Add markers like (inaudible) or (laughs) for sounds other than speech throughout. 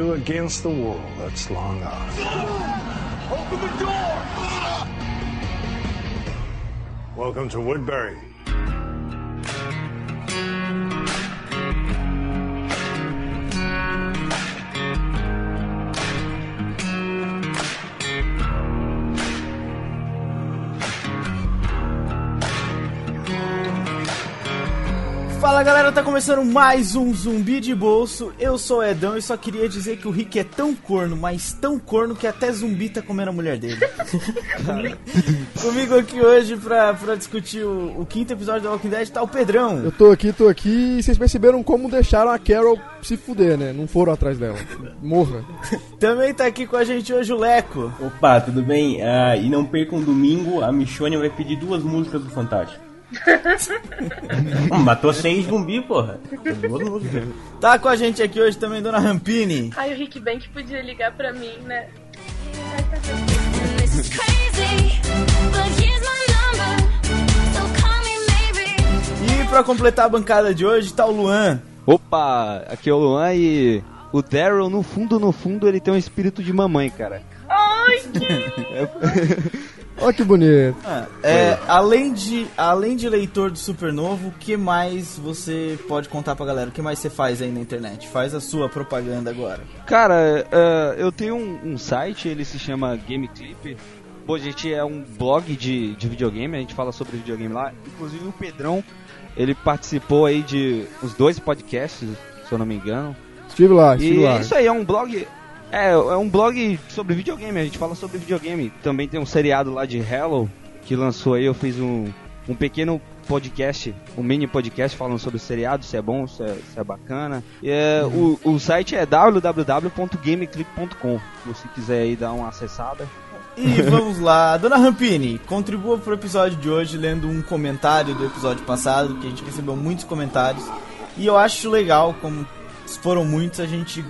do against the world that's long gone. Open the door! Welcome to Woodbury. Fala galera, tá começando mais um Zumbi de Bolso. Eu sou o Edão e só queria dizer que o Rick é tão corno, mas tão corno que até zumbi tá comendo a mulher dele. (laughs) Comigo aqui hoje pra, pra discutir o, o quinto episódio da Walking Dead tá o Pedrão. Eu tô aqui, tô aqui e vocês perceberam como deixaram a Carol se fuder, né? Não foram atrás dela. Morra. (laughs) Também tá aqui com a gente hoje o Leco. Opa, tudo bem? Ah, e não percam domingo, a Michone vai pedir duas músicas do Fantástico. Hum, Matou seis zumbi, porra. Tá com a gente aqui hoje também Dona Rampini. Ai, o Rick Bank podia ligar pra mim, né? E pra completar a bancada de hoje tá o Luan. Opa, aqui é o Luan e o Daryl, no fundo, no fundo, ele tem um espírito de mamãe, cara. Ai, que... (laughs) Olha que bonito. Ah, é, além, de, além de leitor do Supernovo, o que mais você pode contar pra galera? O que mais você faz aí na internet? Faz a sua propaganda agora. Cara, é, eu tenho um, um site, ele se chama Game Clip. Pô, a gente é um blog de, de videogame, a gente fala sobre videogame lá. Inclusive o Pedrão, ele participou aí de uns dois podcasts, se eu não me engano. Estive lá, estive E lá. é isso aí, é um blog. É, é um blog sobre videogame, a gente fala sobre videogame. Também tem um seriado lá de Hello que lançou aí, eu fiz um, um pequeno podcast, um mini podcast falando sobre o seriado, se é bom, se é, se é bacana. E, é, o, o site é www.gameclip.com, se você quiser aí dar uma acessada. E vamos lá, Dona Rampini, contribua pro episódio de hoje lendo um comentário do episódio passado, que a gente recebeu muitos comentários. E eu acho legal, como foram muitos, a gente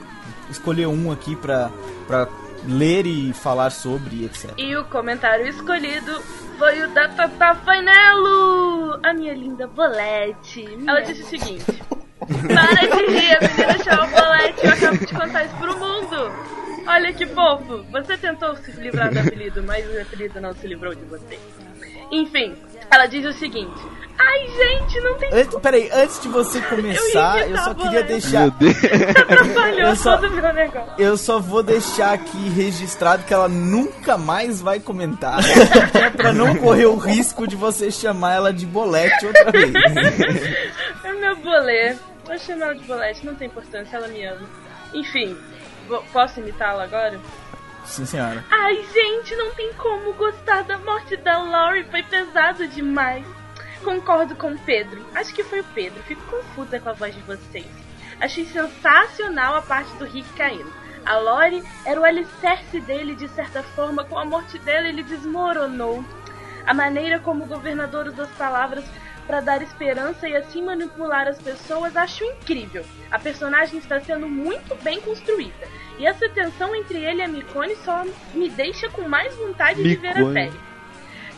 escolheu um aqui pra, pra ler e falar sobre, etc. E o comentário escolhido foi o da Tata Fanelo, a minha linda Bolete. Ela disse o seguinte: Para de rir, a menina chama Bolete, eu acabo de contar isso pro mundo. Olha que fofo, você tentou se livrar do apelido, mas o apelido não se livrou de você. Enfim, ela diz o seguinte: Ai, gente, não tem Antes, peraí, antes de você começar, eu, imitar só a queria Bolete. deixar. Meu Deus. atrapalhou Eu só- todo o meu negócio. Eu só vou deixar aqui registrado que ela nunca mais vai comentar. (laughs) é pra não correr o risco de você chamar ela de bolete outra vez. (laughs) É meu bolê. Vou chamar ela de bolete, não tem importância, ela me ama. Enfim, posso imitá-la agora? Sim, senhora. Ai, gente, não tem como gostar da morte da Lori, foi pesado demais. Concordo com o Pedro. Acho que foi o Pedro. Fico confusa com a voz de vocês. Achei sensacional a parte do Rick caindo. A Lori era o alicerce dele, de certa forma. Com a morte dela, ele desmoronou. A maneira como o governador usa as palavras para dar esperança e assim manipular as pessoas acho incrível. A personagem está sendo muito bem construída. E essa tensão entre ele e a Micone só me deixa com mais vontade de ver a série.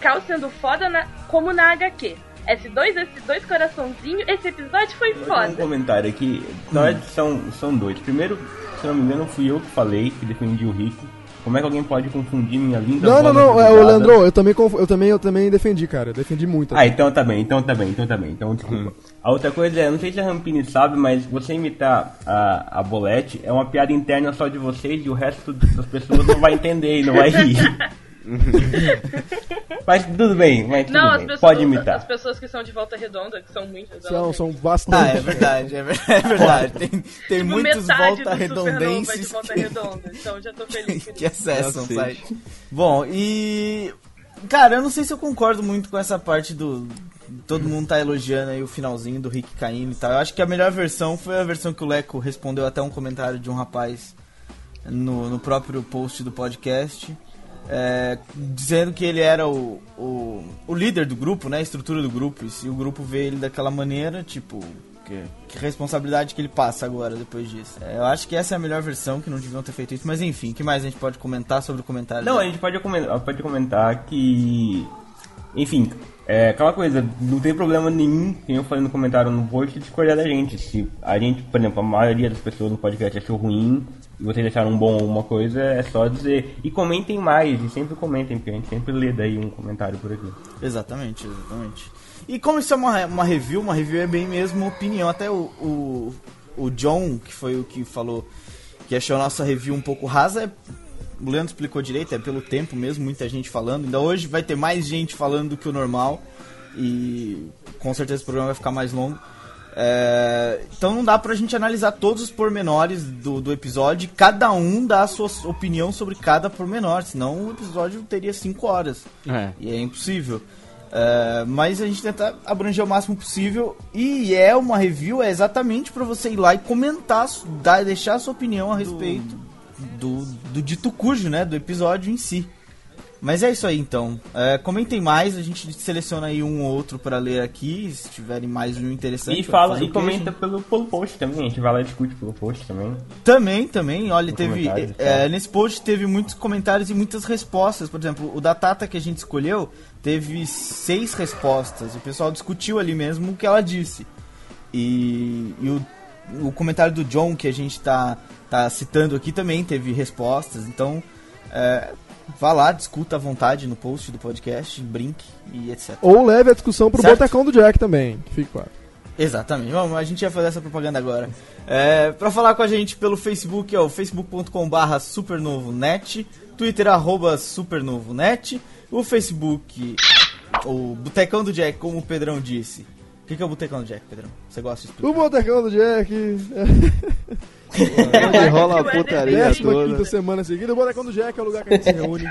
Cal sendo foda na- como na HQ. S2, S2 coraçãozinho, esse episódio foi Um foda. comentário aqui. Na verdade, são, são dois. Primeiro, se não me engano, fui eu que falei, que defendi o Rick. Como é que alguém pode confundir minha linda Não, não, voz não, é, o Leandro, eu também, conf- eu também, eu também defendi, cara. Eu defendi muito. Ah, então tá bem, então tá bem, então tá bem, então desculpa. A outra coisa é, não sei se a Rampini sabe, mas você imitar a, a Bolete é uma piada interna só de vocês e o resto das pessoas não vai entender e não vai rir. (laughs) (laughs) mas tudo bem, mas tudo Não, bem, pessoas, pode imitar. as pessoas que são de volta redonda, que são muitas. São, são Ah, bastante. é verdade, é é verdade. Tem, tem Tipo, muitos metade volta é de redondenses volta que, redonda, então já tô feliz. (laughs) que acessam o site. Bom, e. Cara, eu não sei se eu concordo muito com essa parte do. Todo mundo tá elogiando aí o finalzinho do Rick caindo e tal. Eu acho que a melhor versão foi a versão que o Leco respondeu até um comentário de um rapaz no, no próprio post do podcast. É, dizendo que ele era o, o, o líder do grupo, né? A estrutura do grupo. E se o grupo vê ele daquela maneira, tipo, que, que responsabilidade que ele passa agora depois disso. É, eu acho que essa é a melhor versão, que não deviam ter feito isso. Mas enfim, o que mais a gente pode comentar sobre o comentário? Não, a gente pode comentar, pode comentar que Enfim, é aquela coisa, não tem problema nenhum, como eu falei no comentário no post, discordar da gente. Se a gente, por exemplo, a maioria das pessoas no podcast achou ruim vocês acharam um bom alguma coisa, é só dizer. E comentem mais, e sempre comentem, porque a gente sempre lê daí um comentário por aqui. Exatamente, exatamente. E como isso é uma, uma review, uma review é bem mesmo opinião. Até o, o, o John, que foi o que falou que achou a nossa review um pouco rasa, é- o Leandro explicou direito, é pelo tempo mesmo, muita gente falando. Ainda hoje vai ter mais gente falando do que o normal. E com certeza o programa vai ficar mais longo. É, então não dá pra gente analisar todos os pormenores do, do episódio. e Cada um dá a sua opinião sobre cada pormenor, senão o episódio teria 5 horas. É. E é impossível. É, mas a gente tenta abranger o máximo possível. E é uma review, é exatamente pra você ir lá e comentar, dar, deixar a sua opinião a respeito do, do dito cujo, né? Do episódio em si. Mas é isso aí então. É, comentem mais, a gente seleciona aí um ou outro pra ler aqui, se tiverem mais um interessante. E fala, e comenta pelo, pelo post também, a gente vai lá e discute pelo post também. Também, também. Olha, No teve. é, nesse post teve muitos comentários e muitas respostas. Por exemplo, o da Tata que a gente escolheu teve seis respostas. O pessoal discutiu ali mesmo o que ela disse. E, e o, o comentário do John que a gente tá, tá citando aqui também teve respostas. Então, é, vá lá, discuta à vontade no post do podcast, brinque e etc. Ou leve a discussão pro Certo. botecão do Jack também, que fique claro. Exatamente. Vamos, a gente vai fazer essa propaganda agora. É, pra falar com a gente pelo Facebook é o facebook.com.br supernovonet, Twitter arroba supernovonet, o Facebook, o Botecão do Jack, como o Pedrão disse. O que, que é o Botecão do Jack, Pedrão? Você gosta de O explicar? botecão do Jack. (laughs) Onde rola a putaria Décima toda. quinta semana seguida. O Botecão do Jack é o lugar que a gente se reúne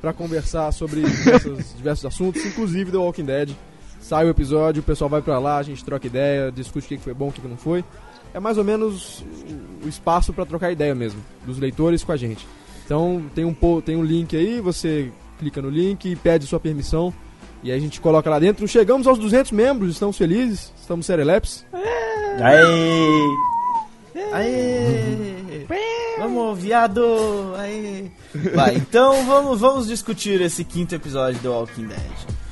pra conversar sobre diversos, diversos assuntos, inclusive The Walking Dead. Sai o episódio, o pessoal vai pra lá, a gente troca ideia, discute o que foi bom, o que não foi. É mais ou menos o- o espaço pra trocar ideia mesmo, dos leitores com a gente. Então tem um, tem um link aí, você clica no link e pede sua permissão. E aí a gente coloca lá dentro. Chegamos aos 200 membros, estamos felizes, estamos serelepes. Aí, Aê! Vamos, viado! Aê! Vai, então vamos, vamos discutir esse quinto episódio do Walking Dead.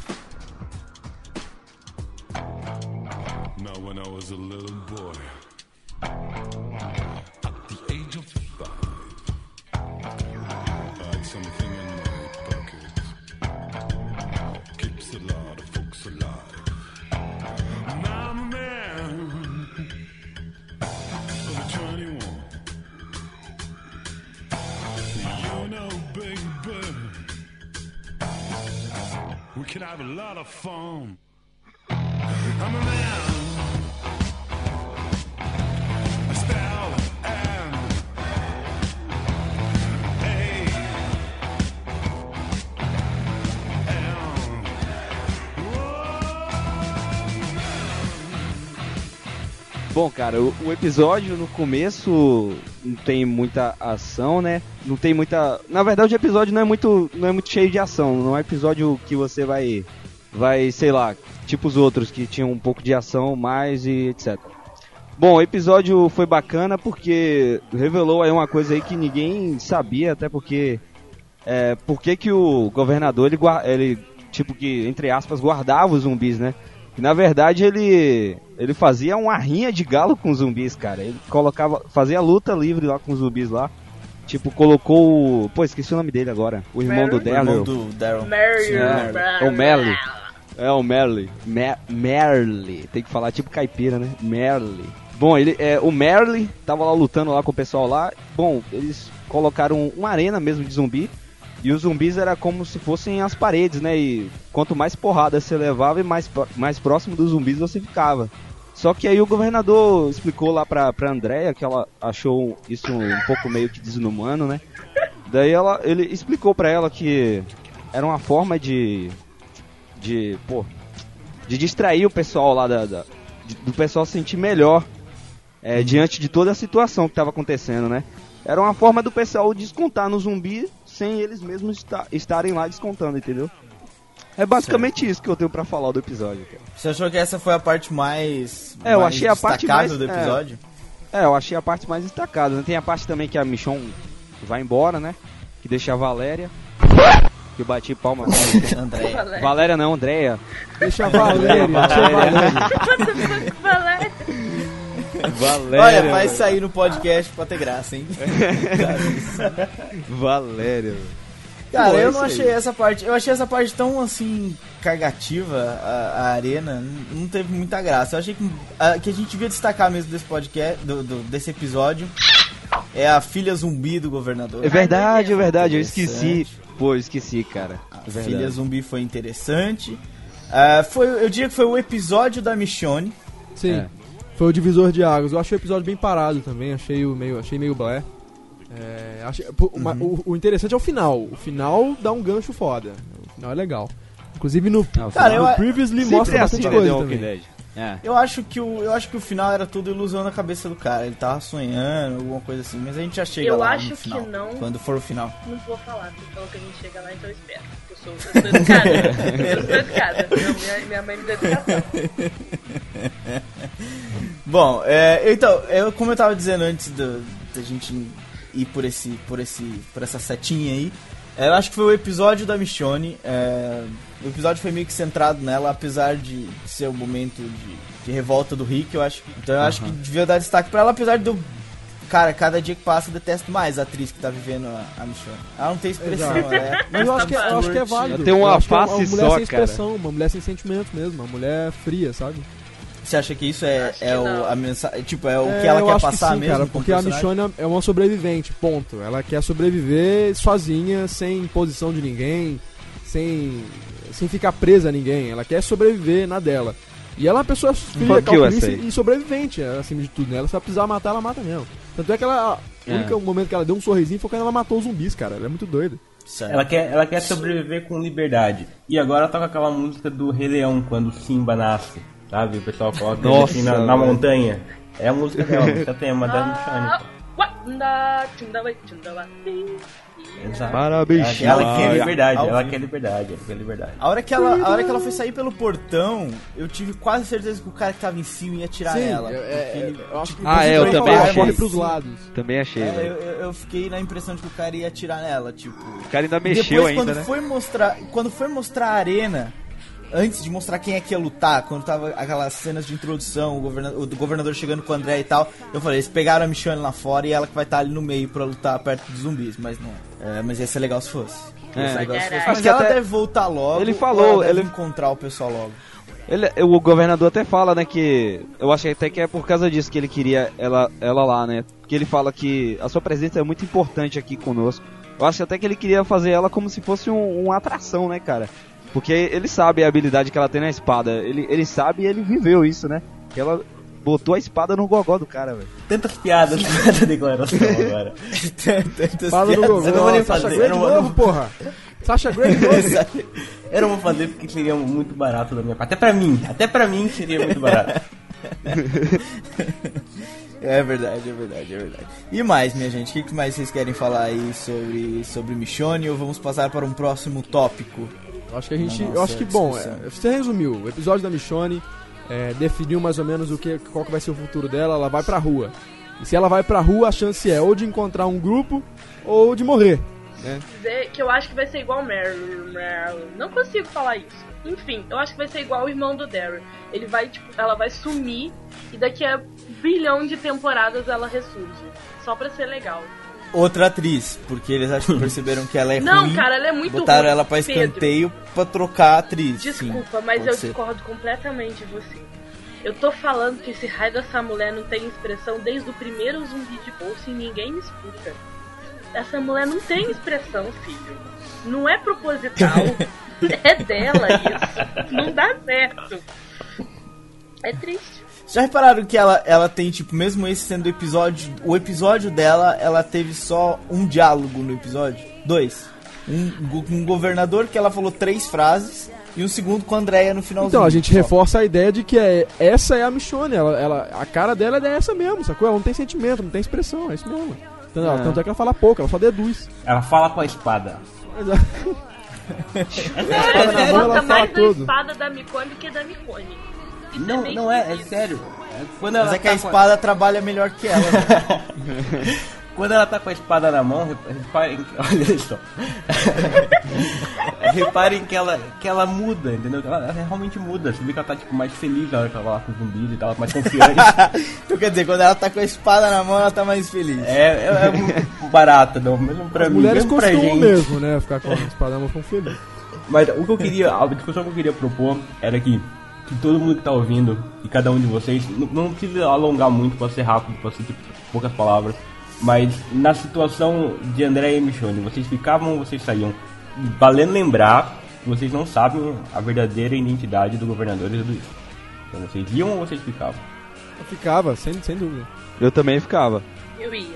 Bom, cara, o, o episódio no começo não tem muita ação, né? Não tem muita. Na verdade, o episódio não é muito, não é muito cheio de ação. Não é episódio que você vai, vai, sei lá, tipo os outros que tinham um pouco de ação mais e etc. Bom, o episódio foi bacana porque revelou aí uma coisa aí que ninguém sabia, até porque é, por que, que o governador ele, ele tipo que entre aspas guardava os zumbis, né? E, na verdade ele ele fazia uma rinha de galo com os zumbis, cara. Ele colocava fazia luta livre lá com os zumbis lá. Tipo, colocou o. Pô, esqueci o nome dele agora. O irmão do O irmão Daryl. do Daryl. Mary. É, o Merle. É o Merle. Me Merle. Tem que falar tipo caipira, né? Merle. Bom, ele, é, o Merle tava lá lutando lá com o pessoal lá. Bom, eles colocaram uma arena mesmo de zumbi. E os zumbis era como se fossem as paredes, né? E quanto mais porrada você levava mais, mais próximo dos zumbis você ficava. Só que aí o governador explicou lá pra, pra Andrea que ela achou isso um pouco meio que desumano, né? Daí ela, ele explicou pra ela que era uma forma de. de. pô. de distrair o pessoal lá da. da- do pessoal se sentir melhor é, diante de toda a situação que tava acontecendo, né? Era uma forma do pessoal descontar no zumbi sem eles mesmos esta- estarem lá descontando, entendeu? É basicamente isso que eu tenho pra falar do episódio, cara. Você achou que essa foi a parte mais. É, eu mais achei a parte mais- do é. episódio? É, eu achei a parte mais destacada. né? Tem a parte também que a Michonne vai embora, né? Que deixa a Valéria. que eu bati palma. (laughs) Valéria não, Andréia. Deixa a Valéria, deixa a Valéria. (laughs) Valéria? Olha, vai sair no podcast pra ter graça, hein? Valéria. Cara, eu não aí. achei essa parte. Eu achei essa parte tão assim cagativa a, a arena, não, teve muita graça. Eu achei que a, que a gente devia destacar mesmo desse podcast, do, do- desse episódio, é a filha zumbi do governador. É verdade, é verdade, eu esqueci. Pô, eu esqueci, cara. A É verdade. filha zumbi foi interessante. Ah, foi, eu diria que foi o episódio da Michonne. Sim. É. Foi o divisor de águas. Eu achei o episódio bem parado também, achei o meio, achei meio blé. É, achei- pô, uma- o, o interessante é o final. O final dá um gancho foda. O final é legal. Inclusive no, Ah, o Cara, final- eu- no Previously mostra é bastante assim, coisa também. Dead. É. Eu acho que o, eu acho que o final era tudo ilusão na cabeça do cara. Ele tava sonhando, alguma coisa assim. Mas a gente já chega Eu lá acho no que final. não. Quando for o final. Não vou falar, porque falou que a gente chega lá, então eu espero. Eu sou, eu sou educada. (laughs) eu sou educada. Minha, minha mãe me deu educação. (laughs) Bom, é, então, eu, como eu tava dizendo antes do- da gente ir por esse, por esse, por essa setinha aí, é, eu acho que foi o episódio da Michonne. é, o episódio foi meio que centrado nela, apesar de ser o momento de, de revolta do Rick. Eu acho, então eu acho que devia dar destaque pra ela, apesar de eu, cara, cada dia que passa eu detesto mais a atriz que tá vivendo a, a Michonne. Ela não tem expressão, Exato. ela é. Mas eu acho que, eu acho que é válido. Ela tem uma é face uma mulher só, sem expressão, uma mulher sem sentimentos mesmo, uma mulher fria, sabe? Você acha que isso é, Acho que é o, a mensagem, tipo, é o É, que ela quer passar que sim, mesmo? cara, porque a? Michonne é uma sobrevivente, ponto. Ela quer sobreviver sozinha, sem imposição de ninguém, sem, sem ficar presa a ninguém. Ela quer sobreviver na dela. E ela é uma pessoa you, calculista e sobrevivente, é, acima de tudo. Né? Ela se ela precisar matar, ela mata mesmo. Tanto é que ela, o É. único momento que ela deu um sorrisinho foi quando ela matou os zumbis, cara. Ela é muito doida. Certo. Ela quer, ela quer sobreviver com liberdade. E agora toca aquela música do Rei Leão, quando o Simba nasce. Sabe? O pessoal coloca ele Nossa, assim na, na montanha. É a música dela, a música tema da Michonne. Ah, pô. Wanda, tchundaba, tchundaba, sim. Exato. Parabéns. Ela, ela quer Ao liberdade, ela vivo. quer liberdade, ela quer liberdade. A hora, que ela, a hora que ela foi sair pelo portão, eu tive quase certeza que o cara que tava em cima ia atirar nela. é- é- ele- eu acho que Ah, é, eu também ela achei. corre pros lados. Também achei, É, eu- eu fiquei na impressão de que o cara ia atirar nela, tipo. O cara ainda mexeu Depois, ainda, quando né? foi mostrar, quando foi mostrar a arena, antes de mostrar quem é que ia lutar, quando tava aquelas cenas de introdução, o governador, o governador chegando com o André e tal, eu falei, eles pegaram a Michonne lá fora e ela que vai estar ali no meio pra lutar perto dos zumbis, mas não. É, mas ia ser legal se fosse. Ia ser É. legal se fosse. Acho Mas que ela até- deve voltar logo. Ele ou falou, ela deve ele- encontrar o pessoal logo. Ele, o governador até fala, né, que. Eu acho até que é por causa disso que ele queria ela, ela lá, né? Que ele fala que a sua presença é muito importante aqui conosco. Eu acho até que ele queria fazer ela como se fosse um- uma atração, né, cara? Porque ele sabe a habilidade que ela tem na espada. Ele, ele sabe e ele viveu isso, né? Que ela botou a espada no gogó do cara, velho. Tantas piadas (laughs) nessa declaração agora. (laughs) Tantas Fala no piadas. Gogol. eu não vou nem Sasha fazer, Grey eu de não vou- novo, porra. Sasha Grey de novo. (laughs) Eu não vou fazer porque seria muito barato da minha parte. Até pra mim, até pra mim seria muito barato. É verdade, é verdade, é verdade. E mais, minha gente, o que, que mais vocês querem falar aí sobre, sobre Michonne ou vamos passar para um próximo tópico? Eu acho que a gente. Eu acho que, bom, discussão. é, você resumiu. O episódio da Michonne é, definiu mais ou menos o que, qual que vai ser o futuro dela. Ela vai pra rua. E se ela vai pra rua, a chance é ou de encontrar um grupo ou de morrer. Né? dizer que eu acho que vai ser igual Meryl. Meryl. Não consigo falar isso. Enfim, eu acho que vai ser igual o irmão do Daryl. Ele vai, tipo, ela vai sumir e daqui a bilhão de temporadas ela ressurge. Só pra ser legal. Outra atriz, porque eles acho que perceberam que ela é Não, ruim, cara, ela é muito botaram ruim, ela pra Pedro. escanteio pra trocar a atriz. Desculpa, Sim, mas eu ser. discordo completamente de você. Eu tô falando que esse raio dessa mulher não tem expressão desde o primeiro zumbi de bolsa e ninguém me escuta. Essa mulher não tem expressão, filho. Não é proposital. (laughs) é dela isso. Não dá certo. É triste. Já repararam que ela, ela tem, tipo, mesmo esse sendo o episódio. O episódio dela, ela teve só um diálogo no episódio? Dois. Um, um governador que ela falou três frases e um segundo com a Andrea no finalzinho. Então, a gente só. reforça a ideia de que é, essa é a Michonne. Ela, ela, a cara dela é essa mesmo, sacou? Ela não tem sentimento, não tem expressão, é isso mesmo. Tanto, É. tanto é que ela fala pouco, ela só deduz. Ela fala com a espada. É- (laughs) Ela ela mais da espada da Micone do que da Micone. Não, não é, é sério. Quando ela, Mas é que a tá com espada trabalha melhor que ela. né? (laughs) quando ela tá com a espada na mão, reparem que- (laughs) olha só. (laughs) reparem que ela, que ela muda, entendeu? Ela, ela realmente muda. Você vê que ela tá tipo, mais feliz na hora que ela vai lá com os zumbis e tal, mais confiante. Então quer dizer, quando ela tá com a espada na mão, ela tá mais feliz. é, é, é muito barata, não, mesmo pra As mim, mulheres mesmo pra costumam gente. mesmo, né? Ficar com a espada na mão ficam felizes. Mas o que eu queria, a discussão que eu queria propor era que, que todo mundo que tá ouvindo, e cada um de vocês, não, não precisa alongar muito, pode ser rápido, pode ser tipo, poucas palavras, mas na situação de André e Michone, vocês ficavam ou vocês saíam? Valendo lembrar que vocês não sabem a verdadeira identidade do governador e tudo isso. Então vocês iam ou vocês ficavam? Eu ficava, sem, sem dúvida. Eu também ficava. Eu ia.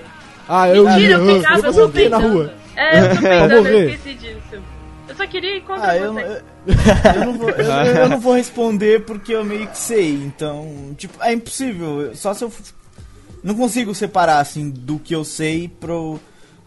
Ah, eu Mentira, ia. eu ia ficava fazer o quê na peidando. rua? É, eu tô Pra peidando, eu morrer? esqueci disso. Eu só queria ir contra Ah, eu, você. eu, (laughs) eu não vou, eu, eu (laughs) não vou responder porque eu meio que sei. Então, tipo, é impossível. Só se eu. Não consigo separar, assim, do que eu sei pro.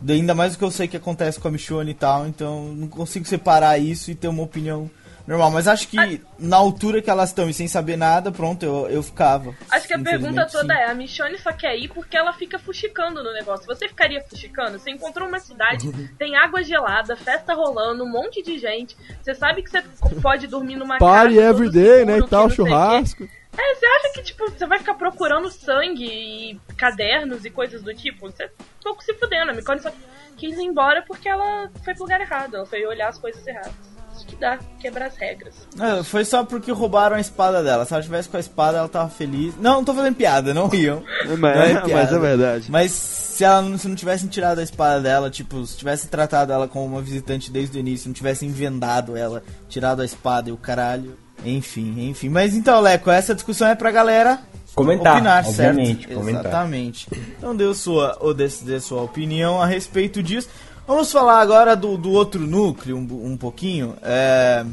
Ainda mais do que eu sei que acontece com a Michonne e tal. Então, não consigo separar isso e ter uma opinião normal. Mas acho que na altura que elas estão e sem saber nada, pronto, eu, eu ficava. Acho que a pergunta toda sim. é, a Michonne só quer ir porque ela fica fuxicando no negócio. Você ficaria fuxicando? Você encontrou uma cidade, (laughs) tem água gelada, festa rolando, um monte de gente. Você sabe que você pode dormir numa Party casa. every todo day, seguro, né? E tal, churrasco. É, você acha que, tipo, você vai ficar procurando sangue e cadernos e coisas do tipo? Você é pouco se fudendo. A Michonne só quis ir embora porque ela foi pro lugar errado. Ela foi olhar as coisas erradas. Isso que dá, quebrar as regras. É, foi só porque roubaram a espada dela. Se ela tivesse com a espada, ela tava feliz. Não, não tô fazendo piada, não riam. Mas, Não é mas piada. é verdade. Mas se ela não, se não tivessem tirado a espada dela, tipo, se tivesse tratado ela como uma visitante desde o início, não tivessem vendado ela, tirado a espada e o caralho. Enfim, enfim. Mas então, Leco, essa discussão é pra galera Comentar, opinar, obviamente, certo? comentar. Exatamente. Então deu sua, ou dê, dê sua opinião a respeito disso. Vamos falar agora do, do outro núcleo um, um pouquinho. É,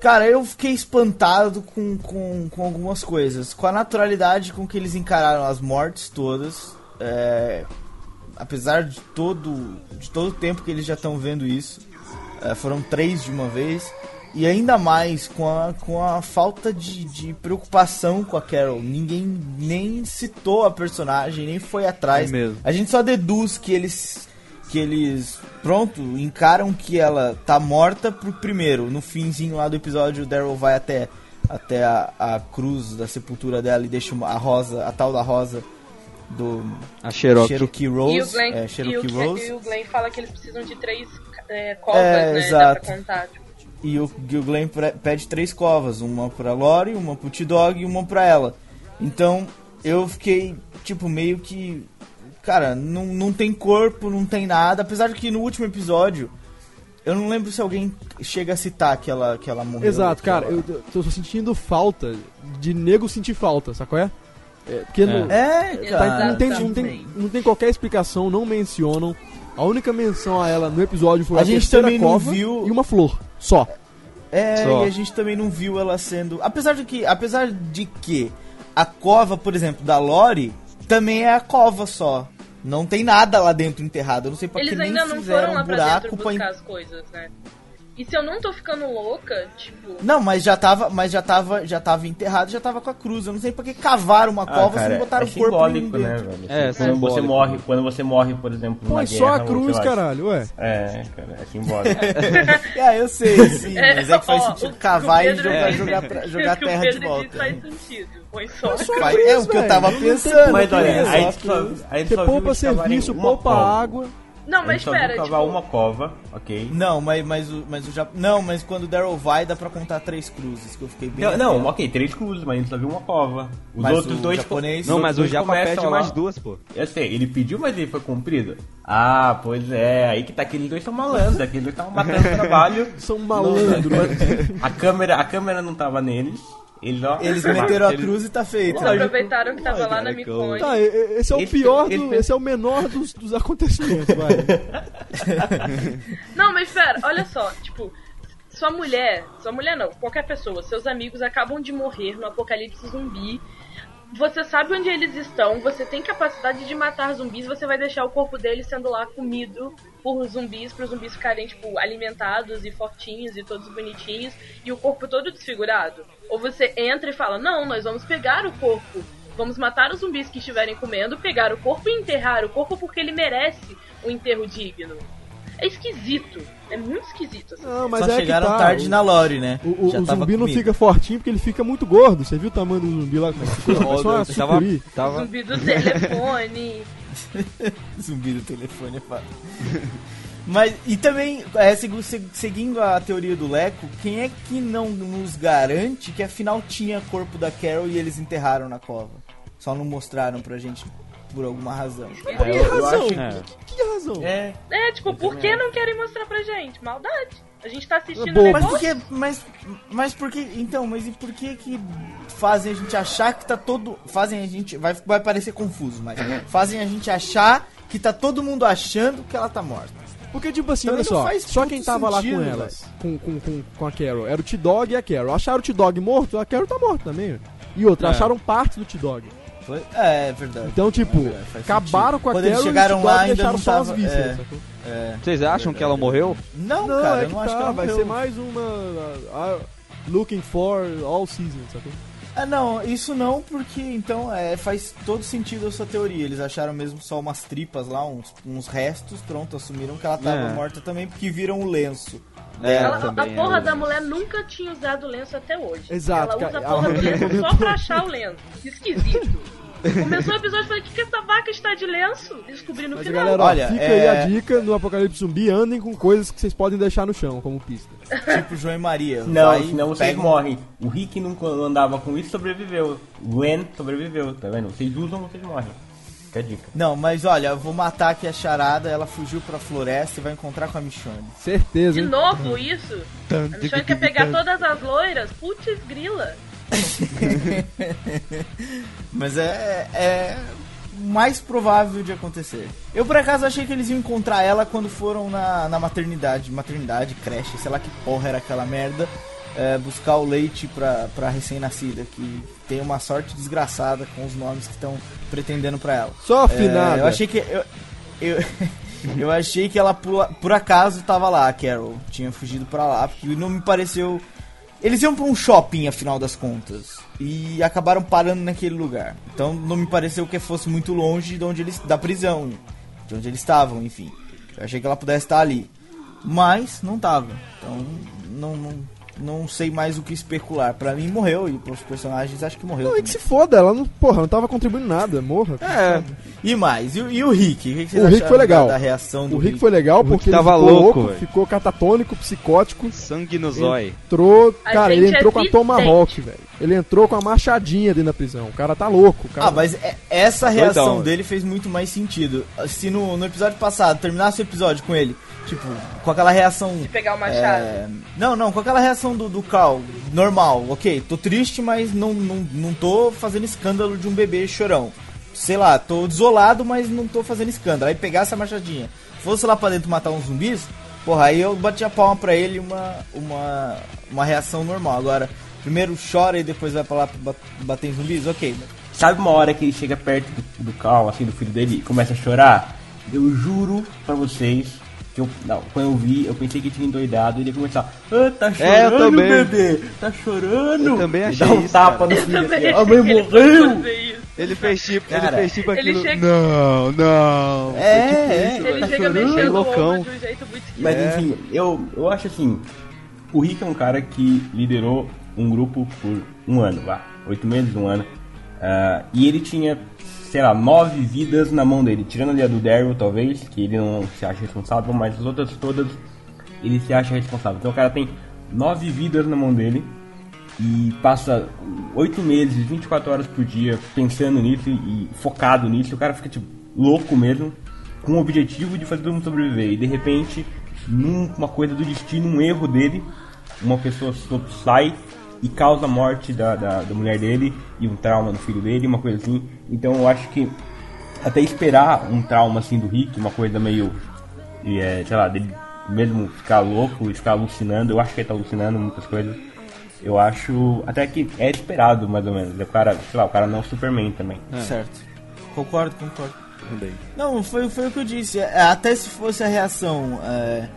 Cara, eu fiquei espantado com, com, com algumas coisas. Com a naturalidade com que eles encararam as mortes todas. É, apesar de todo, de todo o tempo que eles já estão vendo isso. É, foram três de uma vez. E ainda mais com a, com a falta de, de preocupação com a Carol. Ninguém nem citou a personagem, nem foi atrás. É. A gente só deduz que eles. Que eles, pronto, encaram que ela tá morta pro primeiro. No finzinho lá do episódio, o Daryl vai até, até a, a cruz da sepultura dela e deixa uma- a rosa, a tal da rosa do A Cherokee. Cherokee Rose. e o Glenn, é, e Cherokee o, Rose. e o Glenn fala que eles precisam de três é, covas, É, né? exato. Dá pra contar. tipo. E o, e o Glenn pede três covas, uma pra Lori, uma pro T-Dog e uma pra ela. Então, eu fiquei, tipo, meio que... Cara, não, não tem corpo, não tem nada. Apesar de que no último episódio, eu não lembro se alguém chega a citar que ela, que ela morreu. Exato, cara, ela- eu tô sentindo falta de nego sentir falta, sacou? É? É, porque no- É, tá- cara. não, tem, não, tem, não tem qualquer explicação, não mencionam. A única menção a ela no episódio foi A a, gente também não cova viu- e uma flor, só. É, Só. e a gente também não viu ela sendo. Apesar de que, apesar de que a cova, por exemplo, da Lori também é a cova só. Não tem nada lá dentro enterrado. Eu não sei pra que Eles nem ainda não fizeram foram lá um pra buraco dentro pra. buscar as coisas, né? E se eu não tô ficando louca, tipo... Não, mas já tava, mas já tava, já tava enterrado, já tava com a cruz. Eu não sei pra que cavaram uma Ah, cova se cara, não botaram é o corpo simbólico, né, velho? É, quando você simbólico. morre, quando você morre, por exemplo, guerra, só a cruz, caralho, ué. É, cara, é simbólico. (laughs) É, eu sei, sim, É, mas é que faz ó, sentido cavar e jogar, disse- jogar, pra- jogar que terra o de volta. faz sentido. Põe só. Faz- é o que eu tava pensando. Mas olha, Exato. a gente só, a gente Você só viu poupa serviço, poupa água. Não, A mas gente só espera, viu tipo... cavar uma cova, ok? Não, mas, mas, o, mas o Jap... Não, mas quando o Daryl vai, dá pra contar três cruzes, que eu fiquei bem. Não, não, ok, três cruzes, mas a gente só viu uma cova. Os Mas outros o dois japonês- Não, mas o começam pede lá- mais duas, pô. Eu sei, ele pediu, mas ele foi cumprido. Ah, pois é, aí que tá, aqueles dois são malandros, aqueles dois estavam matando o trabalho. São malandro, mas (laughs) A câmera, a câmera não tava neles. Eles, ó, Eles meteram a cruz e tá feito. Eles aproveitaram que tava lá na cara, Micone. Tá, esse é o Ele- pior, ele- do, esse é o menor dos, dos acontecimentos, vai. (laughs) Não, mas espera, olha só, tipo, sua mulher, sua mulher não, qualquer pessoa, seus amigos acabam de morrer no apocalipse zumbi. Você sabe onde eles estão, você tem capacidade de matar zumbis, você vai deixar o corpo deles sendo lá comido por zumbis, para os zumbis ficarem, tipo, alimentados e fortinhos e todos bonitinhos, e o corpo todo desfigurado. Ou você entra e fala, não, nós vamos pegar o corpo, vamos matar os zumbis que estiverem comendo, pegar o corpo e enterrar o corpo porque ele merece um enterro digno. É esquisito. É muito esquisito. assim. Não, mas Só é que chegaram tá, tarde na Lore, né? O, o- o zumbi não fica fortinho porque ele fica muito gordo. Você viu o tamanho do zumbi lá? Como é que ficou? Começou a tava, tava, Zumbi do telefone. (laughs) Zumbi do telefone é fato. (laughs) Mas, e também, é, segu- se- seguindo a teoria do Leco, quem é que não nos garante que afinal tinha corpo da Carol e eles enterraram na cova? Só não mostraram pra gente por alguma razão. Que eu- eu razão? acho É. Que, que razão? É, É, tipo, por que não querem mostrar pra gente? Maldade. A gente tá assistindo Bobo. o mas por que, mas, mas por que, então, mas e por que que fazem a gente achar que tá todo, fazem a gente, vai, vai parecer confuso, mas fazem a gente achar que tá todo mundo achando que ela tá morta. Porque, tipo assim, Também olha só, só quem tava lá com elas, com, com, com, com a Carol, era o T-Dog e a Carol. Acharam o T-Dog morto, a Carol tá morta também. E outra, É. acharam parte do T-Dog. Foi, é, é verdade. Então, tipo, É verdade, acabaram sentido. com a Quando Carol eles e chegaram T-Dog lá, ainda deixaram só as vísceras, é. sacou? É. Vocês acham que ela morreu? Não, Não, cara, é eu que não acho tá, que ela vai morreu. ser mais uma... uh, uh, looking for all seasons, sacou? Ah, não, isso não, porque então é, faz todo sentido a sua teoria. Eles acharam mesmo só umas tripas lá, uns, uns restos, pronto, assumiram que ela tava É. morta também porque viram o lenço. É, Ela- também a porra é. da mulher nunca tinha usado lenço até hoje. Exato, Ela usa a porra do lenço só pra achar o lenço. Esquisito. Começou o episódio e falei, o que, que essa vaca está de lenço? Descobri no Mas final. galera, ó, Olha, fica é- aí a dica no Apocalipse Zumbi, andem com coisas que vocês podem deixar no chão, como pista. Tipo João e Maria. Não, vai, senão vocês pega morrem. O Rick não andava com isso sobreviveu. O Gwen sobreviveu, tá vendo? Vocês usam, vocês morrem. Fica a dica. Não, mas olha, eu vou matar aqui a charada, ela fugiu pra floresta e vai encontrar com a Michonne. Certeza, De novo isso? A Michonne quer pegar todas as loiras? Putz, grila. (laughs) Mas é, é mais provável de acontecer. Eu por acaso achei que eles iam encontrar ela quando foram na, na maternidade, maternidade, creche, sei lá que porra era aquela merda, é, buscar o leite pra, pra recém-nascida, que tem uma sorte desgraçada com os nomes que estão pretendendo pra ela. Só É, afinada. eu achei que. Eu, eu, eu achei que ela por, por acaso tava lá, a Carol. Tinha fugido pra lá, porque não me pareceu. Eles iam pra um shopping, afinal das contas. E acabaram parando naquele lugar. Então não me pareceu que fosse muito longe de onde eles. da prisão. De onde eles estavam, enfim. Eu achei que ela pudesse estar ali. Mas não tava. Então não, não, não sei mais o que especular. Pra mim morreu, e pros personagens acho que morreu. Não, é também. que se foda, ela não, porra, não tava contribuindo nada, morra. É, E mais? E, o- e o Rick? O que O Rick foi legal. Da, da reação do O Rick foi legal Rick porque tava ele ficou louco, ficou catatônico, psicótico. sangue no zóio. Entrou, A cara, ele entrou é com a. Tomahawk, velho. Ele entrou com a machadinha dentro da prisão. O cara tá louco. Cara... Ah, mas é- essa reação dele fez muito mais sentido. Se no, no episódio passado terminasse o episódio com ele, tipo, com aquela reação. De pegar o machado. é, não, não, com aquela reação do, do Carl, normal, ok, tô triste, mas não, não, não tô fazendo escândalo de um bebê chorão. Sei lá, tô desolado, mas não tô fazendo escândalo. Aí pegar essa machadinha, fosse lá pra dentro matar uns zumbis, porra, aí eu bati a palma pra ele uma, uma, uma reação normal. Agora, primeiro chora e depois vai pra lá bater em zumbis, ok. Sabe uma hora que ele chega perto do, do Cal, assim, do filho dele, e começa a chorar? Eu juro pra vocês eu, não, quando eu vi, eu pensei que tinha endoidado e ele ia começar, ah, tá chorando, É, eu também. bebê, tá chorando. Eu também E achei dá um isso, tapa cara. no filho, Também assim, a achei mãe ele morreu. isso. Ele fez tipo, ele Cara, fez tipo ele aquilo. chega- Não, não. É, é. Ele Tá chega chorando, mexendo loucão. de um jeito muito esquisito. Mas É. enfim, eu, eu acho assim, o Rick é um cara que liderou um grupo por um ano, vá, oito meses, um ano. Ah, e ele tinha, sei lá, nove vidas na mão dele, tirando ali a do Daryl, talvez, que ele não se acha responsável, mas as outras todas ele se acha responsável. Então o cara tem nove vidas na mão dele e passa oito meses, 24 horas por dia pensando nisso e, focado nisso. O cara fica tipo louco mesmo, com o objetivo de fazer todo mundo sobreviver. E de repente, numa coisa do destino, um erro dele, uma pessoa so- sai e causa a morte da, da, da mulher dele e um trauma no filho dele, uma coisa assim. Então eu acho que até esperar um trauma assim do Rick, uma coisa meio, e, é, sei lá, dele mesmo ficar louco e ficar alucinando, eu acho que ele tá alucinando muitas coisas. Eu acho até que é esperado, mais ou menos. O cara, sei lá, o cara não é o Superman também. Certo. Concordo, concordo. Também. Não, foi, foi o que eu disse. É, Até se fosse a reação é,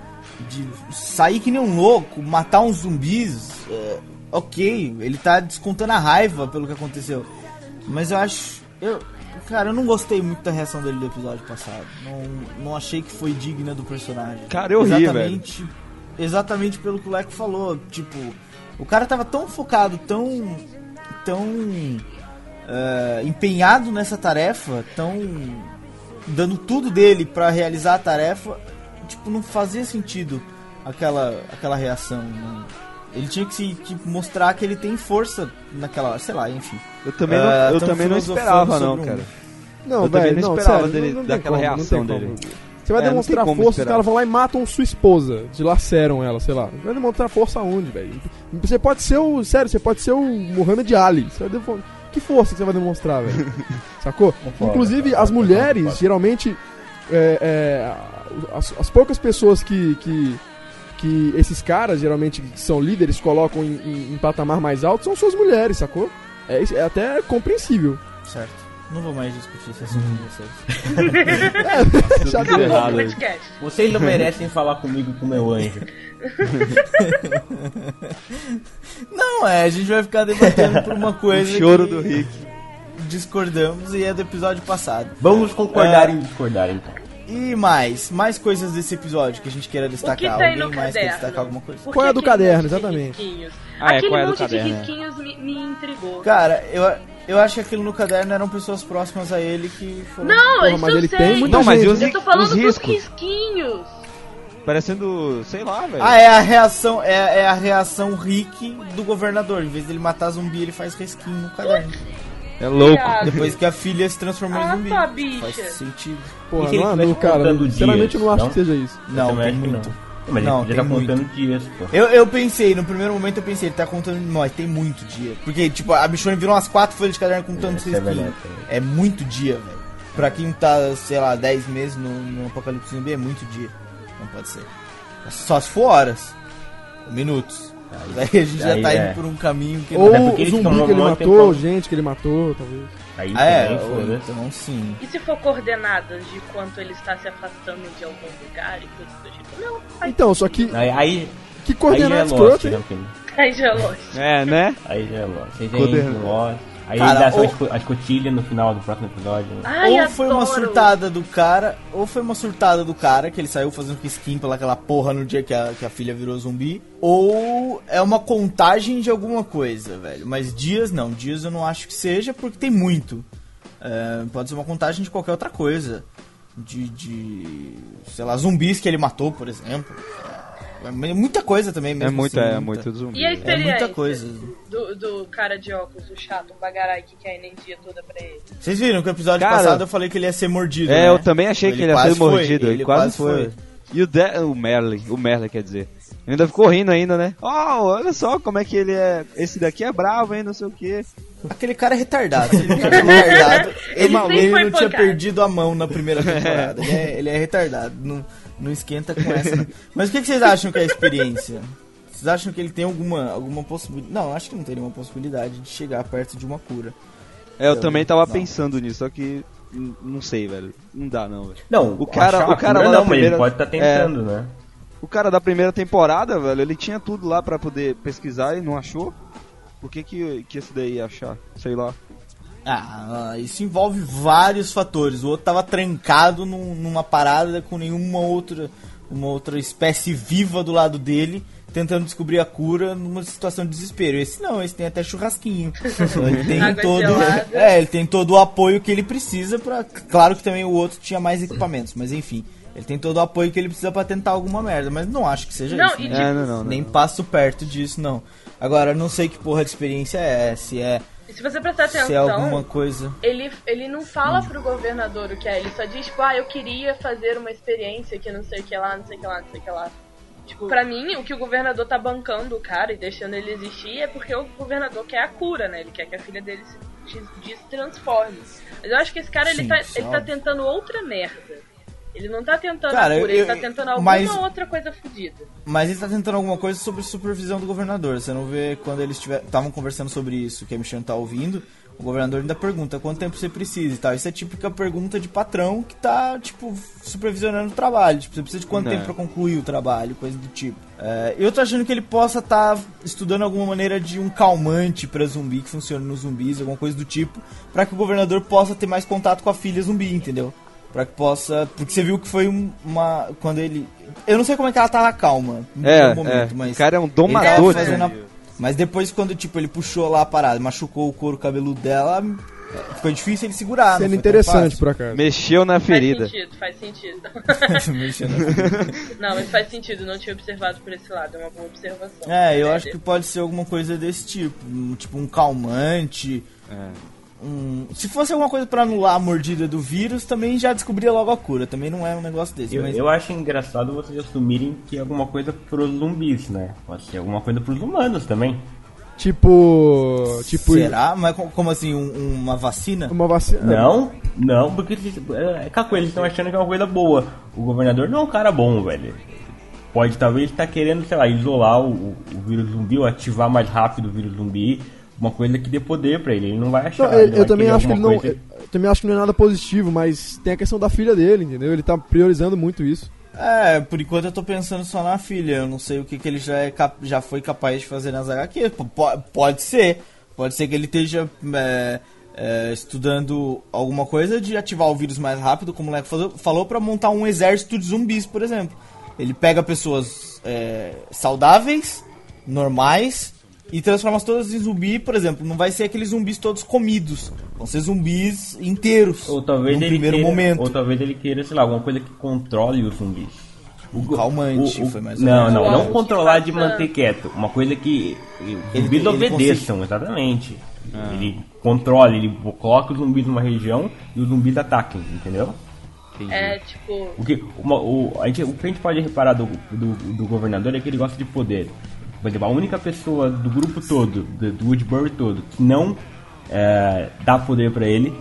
de sair que nem um louco, matar uns zumbis, é, ok, ele tá descontando a raiva pelo que aconteceu. Mas eu acho. Eu, Cara, eu não gostei muito da reação dele do episódio passado. Não, não achei que foi digna do personagem. Cara, eu ri, exatamente, Exatamente pelo que o Leco falou. Tipo, o cara tava tão focado, tão. tão. eh, empenhado nessa tarefa, tão. dando tudo dele pra realizar a tarefa. Tipo, não fazia sentido aquela, aquela reação. né? Ele tinha que se tipo, mostrar que ele tem força naquela hora, sei lá, enfim. Eu também não, É, eu também não esperava, não, um- cara. Não, Eu também velho, não não, esperava sério, dele- não- não daquela como, reação dele. Você vai É, demonstrar força, os caras vão lá e matam sua esposa. Dilaceram ela, sei lá. Vai demonstrar força aonde, velho? Você pode ser o. Sério, você pode ser o Muhammad Ali. Você vai Que força que você vai demonstrar, velho? (laughs) Sacou? Inclusive, as mulheres, geralmente. é, é, as, as poucas pessoas que, que. Que esses caras, geralmente, que são líderes, colocam em, em- em patamar mais alto são suas mulheres, sacou? É, é até compreensível. Certo. Não vou mais discutir esse assunto com vocês. (laughs) Já Tudo deu. errado. podcast. Vocês não merecem falar comigo com meu anjo. (laughs) Não, é, a gente vai ficar debatendo por uma O coisa. choro que do Rick. Discordamos e é do episódio passado. Vamos concordar É. em discordar, então. E mais, mais coisas desse episódio que a gente queira destacar. O que tem Alguém no mais quer destacar alguma coisa? Qual é do caderno, exatamente? Ah, é, Aquele qual é a do monte caderno, de é. risquinhos me, me intrigou. Cara, eu, eu acho que aquilo no caderno eram pessoas próximas a ele que foram. Não, Porra, mas eu ele sei. tem muita Não, mas gente. os, Eu tô falando os dos riscos? risquinhos. Parecendo, sei lá, velho. Ah, é a reação, é, é a reação Rick do governador. Em vez dele matar zumbi, ele faz resquinho no caderno. É louco. Viado. Depois que a filha se transformou em Ah, zumbi. tá, bicha. Faz sentido. Porra, não, não, cara. Sinceramente, eu não acho não? que seja isso. Não, tem acho que muito. Não. Mas Não, ele muito. contando dias, pô. Eu, eu pensei, no primeiro momento eu pensei, ele tá contando nós, tem muito dia. Porque, tipo, a bichona virou umas quatro folhas de caderno contando Isso seis é verdade, É muito dia, velho. Pra quem tá, sei lá, 10 meses no, no Apocalipse Zumbi, é muito dia. Não pode ser. Só se for horas. Minutos. Daí a gente já aí tá é. indo por um caminho que Ou é não... porque ele zumbi um que ele matou, tempão. gente que ele matou, talvez. Aí Ah, é, ou foda-se. então sim. E se for coordenadas de quanto ele está se afastando de algum lugar e coisas do tipo? Não, faz Então, só que. Aí, aí, Que aí já é coordenadas Lost, né? Aí já é longe. É, né? Aí já é Lost. Aí já em Lost. Aí Cara, ele dá ou- a esco- a escotilha no final do próximo episódio. né? Ai, ou foi uma adoro. surtada do cara, ou foi uma surtada do cara, que ele saiu fazendo skin pelaquela porra no dia que a, que a filha virou zumbi, ou é uma contagem de alguma coisa, velho. Mas dias não, dias eu não acho que seja, porque tem muito. É, pode ser uma contagem de qualquer outra coisa. De, de. sei lá, zumbis que ele matou, por exemplo. É, muita coisa também mesmo. É muito, assim, é, muita- muito zumbi. E a É experiência muita coisa. Do, do cara de óculos, o chato, o bagarai que quer a energia toda pra ele. Vocês viram que o episódio Cara, passado eu falei que ele ia ser mordido. É, né? eu também achei que ele ia quase ser mordido. foi, Ele, quase, foi. E o, De o Merlin, o Merlin quer dizer. Ele ainda ficou rindo ainda, né? Oh, olha só como é que ele é. Esse daqui é bravo, hein? Não sei o quê. Aquele cara é retardado. (laughs) Ele não é retardado, ele, ele foi não tinha pancada. perdido a mão na primeira temporada. Ele é, ele é retardado. Não, não esquenta com essa. não. Mas o que, que vocês acham que é a experiência? Vocês acham que ele tem alguma, alguma possibilidade? Não, acho que não tem nenhuma possibilidade de chegar perto de uma cura. É, eu Eu- também tava não. pensando nisso, só que. Não sei, velho. Não dá, não, velho. Não, O cara- o cara lá não, primeira- ele pode estar tentando, né? O cara da primeira temporada, velho, ele tinha tudo lá pra poder pesquisar e não achou. Por que que, que esse daí ia achar? Sei lá. Ah, isso envolve vários fatores. O outro tava trancado num- numa parada com nenhuma outra, uma outra espécie viva do lado dele, tentando descobrir a cura numa situação de desespero. Esse não, esse tem até churrasquinho. (laughs) Ele tem todo, é, ele tem todo o apoio que ele precisa para. Claro que também o outro tinha mais equipamentos, mas enfim, ele tem todo o apoio que ele precisa pra tentar alguma merda. Mas não acho que seja Não, isso. né? É, não, não, não. Nem passo perto disso, não. Agora, eu não sei que porra de experiência é, se é, se você prestar atenção, se é alguma coisa. ele, ele não fala pro governador o que é, ele só diz, tipo, ah, eu queria fazer uma experiência que não sei o que lá, não sei o que lá, não sei o que lá. Tipo, pra mim, o que o governador tá bancando o cara e deixando ele existir é porque o governador quer a cura, né? Ele quer que a filha dele se des- destransforme. Mas eu acho que esse cara, ele, Sim, tá, isso é ele tá tentando outra merda. Ele não tá tentando Cara, a cura, eu- ele tá tentando alguma mas- outra coisa fodida. Mas ele tá tentando alguma coisa sobre supervisão do governador. Você não vê quando eles estavam conversando sobre isso, que a Michelle tá ouvindo. o governador ainda pergunta quanto tempo você precisa e tal. Isso é típica pergunta de patrão que tá, tipo, supervisionando o trabalho. Tipo, você precisa de quanto É. tempo pra concluir o trabalho, coisa do tipo. É, eu tô achando que ele possa estar estudando alguma maneira de um calmante pra zumbi que funcione nos zumbis, alguma coisa do tipo, pra que o governador possa ter mais contato com a filha zumbi, entendeu? Pra que possa. Porque você viu que foi um- uma. Quando ele. Eu não sei como é que ela tava calma no É, momento, é. mas. O cara é um ele tava domador. fazendo a- né? Mas depois, quando tipo, ele puxou lá a parada, machucou o couro cabeludo dela, é, ficou difícil ele segurar. Sendo interessante, por acaso. Mexeu na Faz ferida. sentido, faz sentido. (laughs) Mexendo. não, mas faz sentido, não tinha observado por esse lado, é uma boa observação. É, eu acho que pode ser alguma coisa desse tipo. um- tipo um calmante. Um- se fosse alguma coisa pra anular a mordida do vírus, também já descobria logo a cura. Também não é um negócio desse. Eu, mas... eu acho engraçado vocês assumirem que é alguma coisa pros zumbis, né? Pode ser alguma coisa pros humanos também. Tipo. Tipo. Será? Mas co- como assim? um- uma vacina? Uma vacina. Não, não, porque é aquela coisa, eles estão achando que é uma coisa boa. O governador não é um cara bom, velho. Pode talvez estar querendo, sei lá, isolar o, o vírus zumbi ou ativar mais rápido o vírus zumbi. Uma coisa que dê poder pra ele. Ele não vai achar. Não, ele- ele eu vai também acho que ele não. coisa- Eu também acho que não é nada positivo, mas tem a questão da filha dele, entendeu? Ele tá priorizando muito isso. É, por enquanto eu tô pensando só na filha. Eu não sei o que, que ele já, é já foi capaz de fazer nas HQs. P- po- pode ser. Pode ser que ele esteja é, é, estudando alguma coisa de ativar o vírus mais rápido, como o Leco falou, falou para montar um exército de zumbis, por exemplo. Ele pega pessoas é, saudáveis, normais, e transforma todas em zumbi, por exemplo. Não vai ser aqueles zumbis todos comidos. Vão ser zumbis inteiros. Ou talvez no ele primeiro queira, momento. Ou talvez ele queira, sei lá, alguma coisa que controle os zumbis. O Calmante, foi mais ou Não, não, não controlar de manter quieto. Uma coisa que os zumbis ele obedeçam, exatamente. Ele controle, ele coloca os zumbis numa região e os zumbis ataquem, entendeu? É, tipo, O que, uma- o, a gente, o que a gente pode reparar do, do, do governador é que ele gosta de poder. Por exemplo, a única pessoa do grupo todo, do, do Woodbury todo, que não é, dá poder pra ele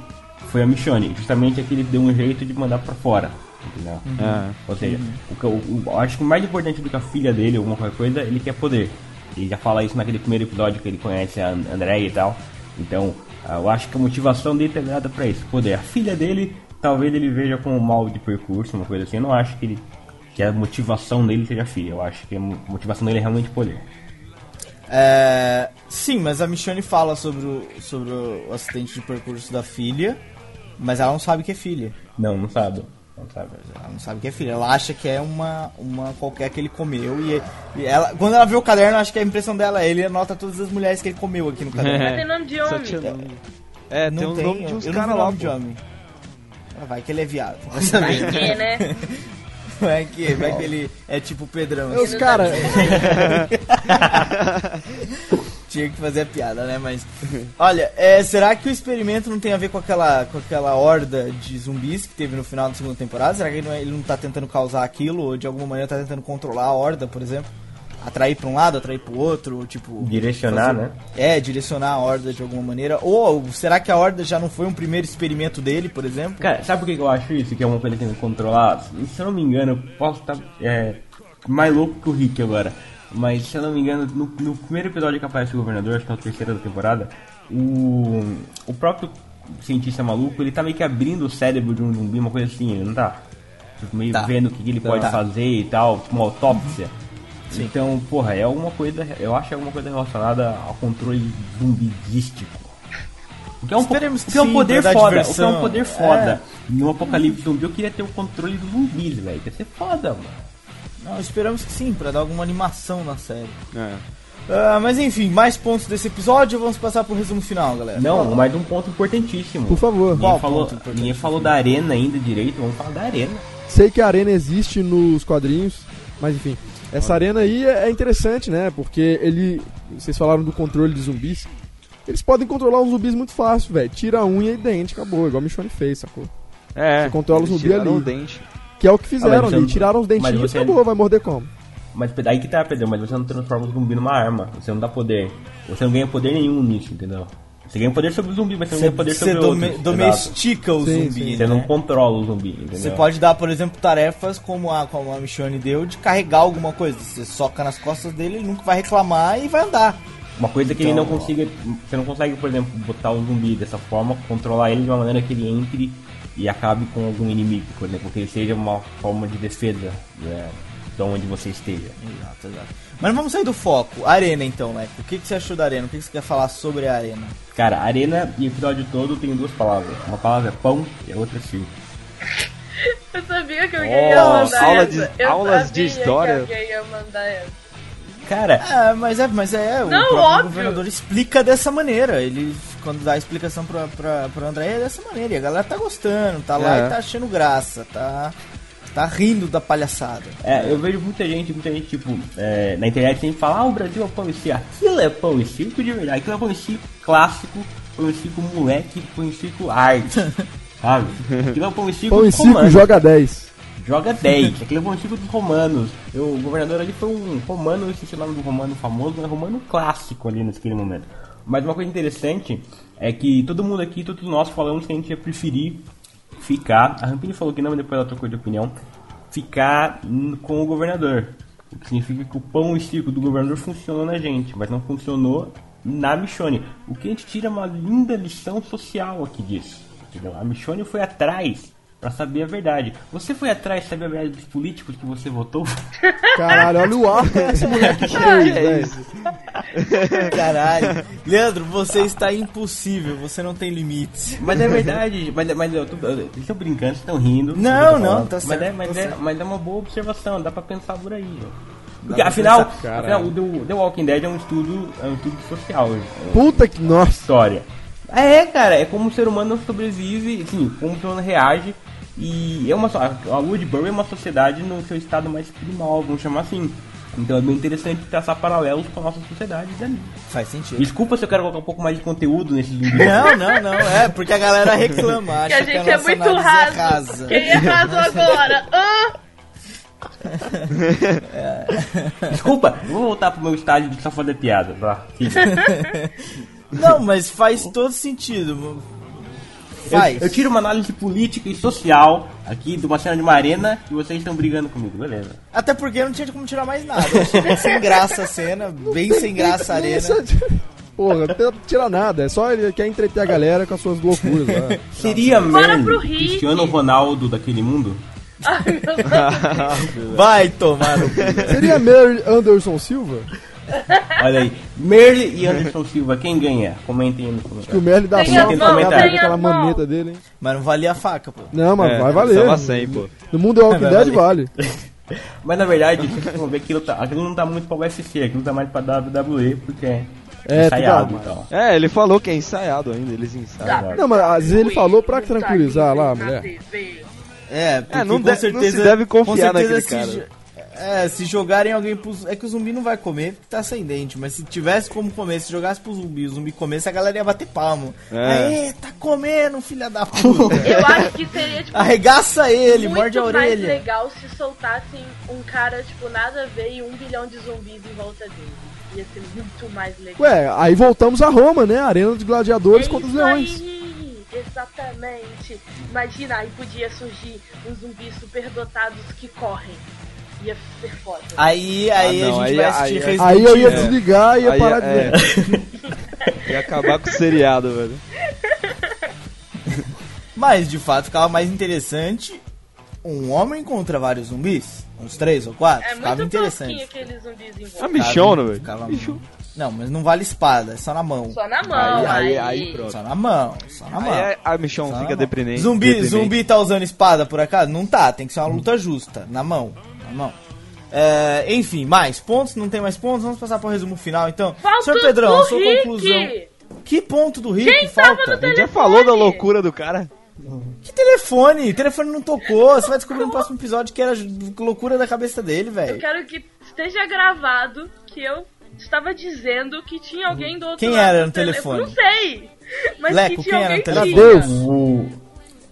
foi a Michonne. Justamente é que ele deu um jeito de mandar pra fora. Entendeu? É. Ou seja, o, eu- o- eu acho que o mais importante do que a filha dele, alguma coisa, ele quer poder. Ele já fala isso naquele primeiro episódio que ele conhece a And- Andrea e tal. Então, ah, eu acho que a motivação dele tem nada pra isso, poder. A filha dele, talvez ele veja como mal de percurso, uma coisa assim. Eu não acho que ele que a motivação dele seja filha. Eu acho que a mo- motivação dele é realmente poder. É, sim, mas a Michonne fala sobre o, sobre o acidente de percurso da filha, mas ela não sabe que é filha. Não, não sabe. Não sabe. Ela não sabe que é filha. Ela acha que é uma, uma qualquer que ele comeu. E, e ela, quando ela vê o caderno, acho que a impressão dela é ele anota todas as mulheres que ele comeu aqui no caderno. (laughs) mas tem nome de homem. É, tem não o tem, nome de uns eu não vi caras lá, nome de homem. Vai que ele é viado. Vai Vai que, né? (laughs) Vai que, vai que ele é tipo o Pedrão. Os assim. caras. (laughs) Tinha que fazer a piada, né? Mas. Olha, é, será que o experimento não tem a ver com aquela, com aquela horda de zumbis que teve no final da segunda temporada? Será que ele não, é- ele não tá tentando causar aquilo? Ou de alguma maneira tá tentando controlar a horda, por exemplo? Atrair pra um lado, atrair pro outro, ou, tipo. Direcionar, né? É, direcionar a horda de alguma maneira. Ou será que a horda já não foi um primeiro experimento dele, por exemplo? Cara, sabe por que eu acho isso? Que é uma coisa que que controlar? Se eu não me engano, eu posso estar é, mais louco que o Rick agora. Mas se eu não me engano, no, no primeiro episódio que aparece o governador, acho que é o terceiro da temporada, o, o próprio cientista maluco, ele tá meio que abrindo o cérebro de um zumbi, uma coisa assim, ele não tá? Tipo, meio Tá. vendo o que, ele pode Tá. fazer e tal, tipo uma autópsia. Sim. Então, porra, é alguma coisa, eu acho que é alguma coisa relacionada ao controle zumbidístico. O que é um, po- que é um sim, poder foda, o que é um poder foda. No apocalipse zumbi eu queria ter o controle dos zumbis, velho. Ia ser foda, mano. Não, esperamos que sim, pra dar alguma animação na série. É. Ah, mas enfim, mais pontos desse episódio, vamos passar pro resumo final, galera. Não, mais um ponto importantíssimo. Por favor. Qual Ninguém falou, ninguém falou da arena ainda direito, vamos falar da arena. Sei que a arena existe nos quadrinhos, mas enfim. Essa arena aí é é interessante, né? Porque ele. Vocês falaram do controle de zumbis. Eles podem controlar os zumbis muito fácil, velho. Tira a unha e dente, acabou. Igual o Michonne fez, sacou? É, Você controla o eles zumbi tiraram ali. o dente. Que é o que fizeram Ah, ali. não- Tiraram os mas dentinhos você- e acabou. Vai morder como? Mas aí que tá, Pedro, mas você não transforma o zumbi numa arma. Você não dá poder. Você não ganha poder nenhum nisso, entendeu? Você ganha poder sobre o zumbi, mas você não Você, ganha poder você sobre dome- outros. domestica o Sim, zumbi. sim. Exato. Você né? não controla o zumbi, entendeu? Você pode dar, por exemplo, tarefas como a, como a Michonne deu de carregar alguma coisa. Você soca nas costas dele, ele nunca vai reclamar e vai andar. Uma coisa que ele não Então, consiga. Você não consegue, por exemplo, botar o zumbi dessa forma, controlar ele de uma maneira que ele entre e acabe com algum inimigo, por exemplo, que ele seja uma forma de defesa né, de onde você esteja. Exato, exato. Mas vamos sair do foco. Arena então, Leco. O que, que você achou da Arena? O que, que você quer falar sobre a Arena? Cara, arena e o episódio todo tem duas palavras. Uma palavra é pão e a outra é circo. (laughs) Eu sabia que eu Oh, ia mandar aula essa. de- eu aulas de sabia história. Que alguém ia mandar essa. Cara, É, mas é, mas é, o Não, próprio óbvio. governador explica dessa maneira. Ele, quando dá a explicação pra, pra, pra André, é dessa maneira. E a galera tá gostando, tá lá É. e tá achando graça, tá, tá rindo da palhaçada. é, eu vejo muita gente, muita gente, tipo, é, na internet sempre fala, ah, o Brasil é pão e circo. Aquilo é pão e circo de verdade. Aquilo é pão e circo clássico, pão e circo moleque, pão e circo arte. (laughs) Sabe? Aquilo é pão e circo Pão e circo joga 10. Joga 10, (laughs) aquele é pão e circo dos romanos. O governador ali foi um romano, eu esqueci o nome do romano famoso, mas romano clássico ali naquele momento. Mas uma coisa interessante é que todo mundo aqui, todos nós falamos que a gente ia preferir ficar. A Rampini falou que não, mas depois ela trocou de opinião. Ficar com o governador. O que significa que o pão e circo do governador funcionou na gente, mas não funcionou na Michone. O que a gente tira uma linda lição social aqui disso. Entendeu? A Michone foi atrás pra saber a verdade. Você foi atrás de saber a verdade dos políticos que você votou? (laughs) Caralho, olha o ar que esse moleque (laughs) fez, velho. (laughs) Caralho. Leandro, você está impossível, você não tem limites. Mas é verdade, mas, mas eu tô, eles estão brincando, estão rindo. Não, eu tô não, tá mas certo, É, mas, tá é, certo. mas é uma boa observação, dá pra pensar por aí. ó. Porque afinal, afinal o The, Walking Dead é um estudo, é um estudo social, é Puta que. Nossa. história. É, cara, é como o ser humano sobrevive, assim, como o ser humano reage. E é uma a Woodbury é uma sociedade no seu estado mais primal, vamos chamar assim. Então é bem interessante traçar paralelos com a nossa sociedade ali. Faz sentido. Desculpa se eu quero colocar um pouco mais de conteúdo nesse vídeo. Não, não, não, é porque a galera reclama, Que acha a gente que é a nossa muito raso. é rasa. Quem é raso agora? Ah! (laughs) Desculpa, vou voltar pro meu estágio de só fazer piada, tá? (laughs) Não, mas faz todo sentido. Eu, Faz. eu tiro uma análise política e social aqui de uma cena de uma arena e vocês estão brigando comigo, beleza. Até porque não tinha como tirar mais nada. Eu sem graça a cena, bem sem graça a arena. Porra, não tem- tira nada. É só ele quer entreter a galera com as suas loucuras lá. Seria Rick. Cristiano Ronaldo daquele mundo? (laughs) Vai tomar no cu. Seria Mary Anderson Silva? Olha aí, Merle e Anderson Silva, quem ganha? Comentem aí no Que o comentário. Merle dá Tem mãos, facada tem com aquela as maneta dele, hein? Mas não valia a faca, pô. Não, mas É, vai valer. Tava 100, pô. No mundo do Walking Vai Dead vale. (laughs) Mas na verdade, vocês vão ver aquilo, tá, aquilo não tá muito pra UFC, aquilo tá mais pra WWE, porque é, É, ensaiado tudo e tal. É, ele falou que é ensaiado ainda, eles ensaiam. Não, mas às vezes ele falou pra tranquilizar lá a mulher. É, porque não com de- não certeza. se deve confiar com certeza naquele cara. jo- É, se jogarem alguém pro. É que o zumbi não vai comer porque tá sem dente. Mas se tivesse como comer, se jogasse pro zumbi, o zumbi comesse, a galera ia bater palmo. É. Aê, tá comendo, filha da (laughs) puta. Eu acho que seria, tipo, Arregaça ele, muito morde a mais orelha. legal se soltassem um cara, tipo, nada a ver e um bilhão de zumbis em volta dele. Ia ser muito mais legal. Ué, aí voltamos a Roma, né? Arena dos gladiadores É contra os leões. aí, exatamente. Imagina, aí podia surgir uns zumbis superdotados que correm. Ia ser foda. Aí, aí Ah, não, a gente aí- vai assistir aí- Resident Aí eu ia Evil. desligar e ia Aí, parar de é. ver. Ia acabar com o seriado, velho. (laughs) Mas de fato ficava mais interessante um homem contra vários zumbis. Uns três ou quatro. É ficava interessante. aqueles zumbis em É volta. michona, velho. Ficava-. Não, mas não vale espada, é só na mão. Só na mão, Aí- aí. aí- aí pronto. Só na mão, só na mão. Aí a Michon Só na fica deprimente. Zumbi, deprimente. zumbi tá usando espada por acaso? Não tá, tem que ser uma luta justa. Na mão, na mão. É, enfim, mais pontos? Não tem mais pontos? Vamos passar pro resumo final então. Falta Senhor Pedrão, do sua Rick. conclusão. Que ponto do Rick Quem tava falta? no A gente já falou da loucura do cara. Que telefone? O telefone não tocou. Você vai descobrir no próximo episódio que era loucura da cabeça dele, Eu velho. quero que esteja gravado que eu estava dizendo que tinha alguém do outro Quem lado era do no telefone? Não sei. Mas Leco, que tinha quem era no alguém telefone? O,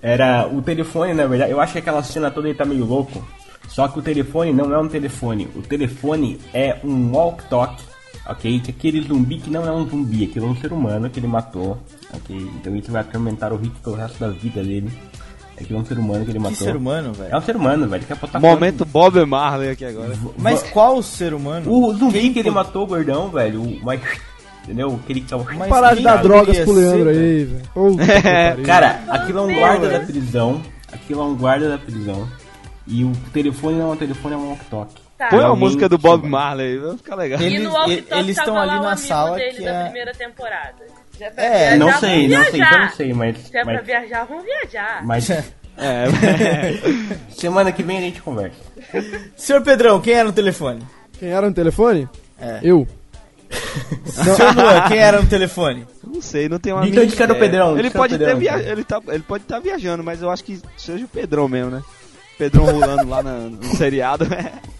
era o telefone, na verdade. Eu acho que aquela cena toda aí tá meio louco. Só que o telefone não é um telefone. O telefone é um walk-talk, ok? Que aquele zumbi que não é um zumbi, aquele é um ser humano que ele matou, ok? Então isso vai atormentar o Rick pelo resto da vida dele. Aquele é um ser humano que ele Que matou. ser humano, É velho. um ser humano, velho. Quer botar Momento Bob Marley aqui agora. Mas qual ser humano? O zumbi Quem que ele foi? matou, gordão, velho. O Mike. Entendeu? Aquele que tava. Mas Parar de dar drogas pro Leandro aí, velho. (laughs) Cara, aquilo é um guarda da prisão. Aquilo é um guarda da prisão. E o telefone não é um telefone, é um walk-talk. Tá. Põe a música do Bob. Marley, vai ficar legal. E Eles- walkie-talkie eles estão ali na amigo sala dele que da é- primeira temporada. É pra É, viajar, Não sei, não sei, então não sei, mas. Se é pra mas, viajar, vamos viajar. mas (laughs) É, (laughs) semana que vem a gente conversa. (laughs) Senhor Pedrão, quem era no telefone? Quem era no telefone? É. Eu. Senhor Luan, quem era no telefone? não sei, não tem uma Então que era o. Pedrão, Ele pode Pedrão, via... então. ele tá, ele pode estar viajando, mas eu acho que seja o Pedrão mesmo, né? Pedrão rolando lá na- no seriado.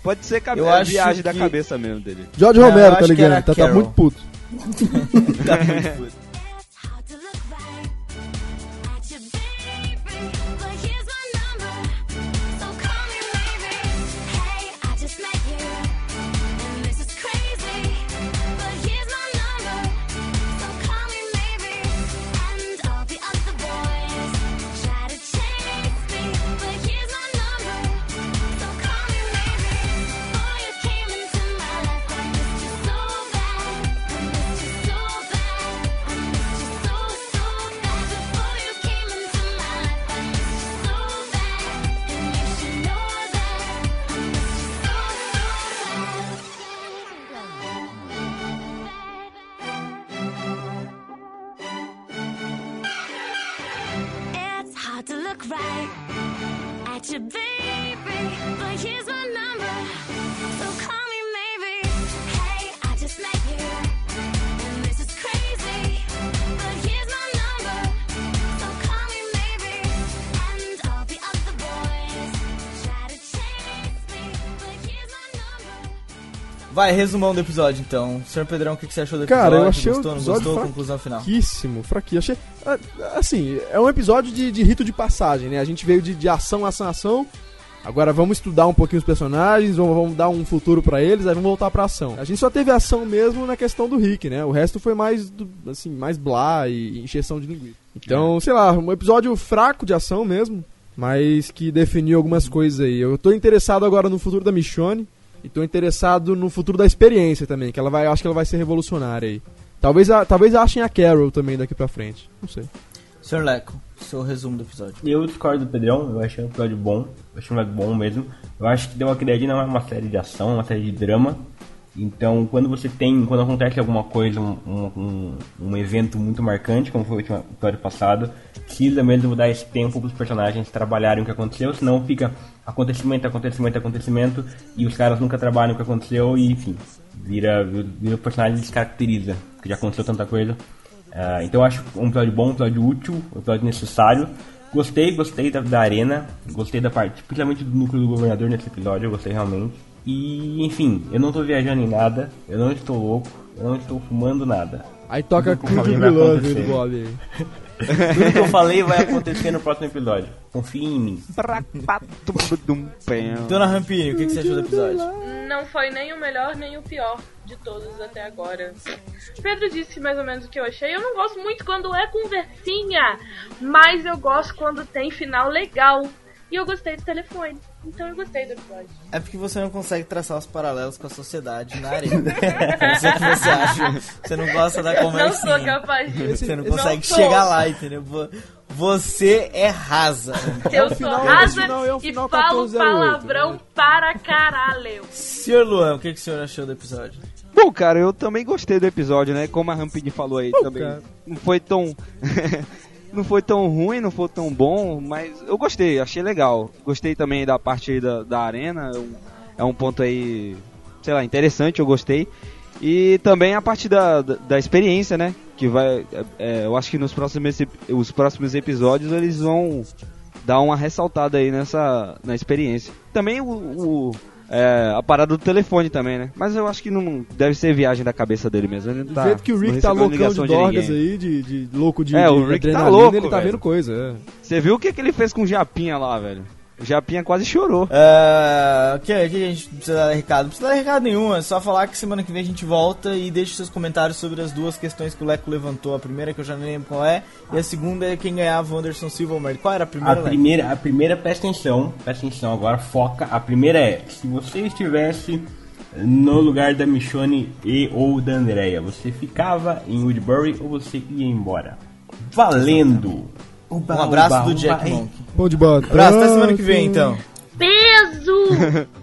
pode ser cabe... Eu é acho viagem da que- cabeça mesmo dele. Não, Romero, tá ligado? Tá, tá muito puto. (laughs) Tá muito puto. Vai, resumão do episódio então. Senhor Pedrão, o que que você achou do episódio? Cara, eu achei o gostou, não episódio gostou? fra- Conclusão final. Fraquíssimo, fraquíssimo. Achei. ah, Assim, é um episódio de, de rito de passagem, né? A gente veio de, de ação, ação, ação. Agora vamos estudar um pouquinho os personagens, vamos, vamos dar um futuro pra eles, aí vamos voltar pra ação. A gente só teve ação mesmo na questão do Rick, né? O resto foi mais, do- assim, mais blá e encheção de linguiça. Então, sei lá, um episódio fraco de ação mesmo, mas que definiu algumas coisas aí. Eu tô interessado agora no futuro da Michonne e tô interessado no futuro da experiência também, que ela vai, eu acho que ela vai ser revolucionária aí. Talvez, a- talvez achem a Carol também daqui pra frente. Não sei. Senhor Leco, seu resumo do episódio. Eu discordo do Pedrão, eu achei um episódio bom, eu achei um episódio bom mesmo. Eu acho que The Walking Dead não é uma série de ação, é uma série de drama. Então, quando você tem, quando acontece alguma coisa, um, um, um- evento muito marcante, como foi o último episódio passado, precisa mesmo dar esse tempo para os personagens trabalharem o que aconteceu, senão fica acontecimento, acontecimento, acontecimento, e os caras nunca trabalham o que aconteceu, e enfim, vira, vira, o personagem descaracteriza, porque já aconteceu tanta coisa. Ah, então eu acho um episódio bom, um episódio útil, um episódio necessário. Gostei, gostei da, da arena, gostei da parte, principalmente do núcleo do governador nesse episódio, eu gostei realmente. E, enfim, eu não tô viajando em nada, eu não estou louco, eu não estou fumando nada. Aí toca vai Love do Bob. (laughs) Tudo que eu falei vai acontecer no próximo episódio. Confie em mim. Dona Rampini, o que que você achou do episódio? Não foi nem o melhor nem o pior de todos até agora. Pedro disse mais ou menos o que eu achei. Eu não gosto muito quando é conversinha, mas eu gosto quando tem final legal. E eu gostei do telefone. Então eu gostei do episódio. É porque você não consegue traçar os paralelos com a sociedade na arena. (laughs) Não sei o que você acha. Você não gosta da Não sou capaz disso. Você não Não consegue sou. chegar lá, entendeu? Vo- Você é rasa. Eu o sou final, rasa esse final é e falo 1408, palavrão né? para caralho. Senhor Luan, o que, que o senhor achou do episódio? Bom, cara, eu também gostei do episódio, né? Como a Rampini falou aí também. cara. Não foi tão. Não foi tão ruim, não foi tão bom, mas eu gostei, achei legal. Gostei também da parte da, da arena. é um- É ponto aí, sei lá, interessante, eu gostei. E também a parte da, da, da experiência, né? Que vai. é, é, eu acho que nos próximos, os próximos episódios eles vão dar uma ressaltada aí nessa na experiência. Também o, o- é, a parada do telefone também, né? Mas eu acho que não deve ser viagem da cabeça dele mesmo. Ele Do tá, jeito que o Rick tá loucão de dorgas aí, de, de louco de, É, o Rick tá louco, ele tá velho. vendo coisa. é. Você viu o que, que ele fez com o Japinha lá, velho? O Japinha quase chorou. Uh, o que, que a gente precisa dar recado? Não precisa dar recado nenhum, é só falar que semana que vem a gente volta e deixe seus comentários sobre as duas questões que o Leco levantou. A primeira que eu já nem lembro qual é, e a segunda é quem ganhava o Anderson Silva ou. Qual era a A primeira, Leco? primeira, a primeira, presta atenção, presta atenção agora, foca. A primeira é, se você estivesse no lugar da Michonne e ou da Andrea? Você ficava em Woodbury ou você ia embora? Valendo! Um abraço do Jack Monk. Bom de bola. Abraço, até semana que vem então. Peso! (laughs)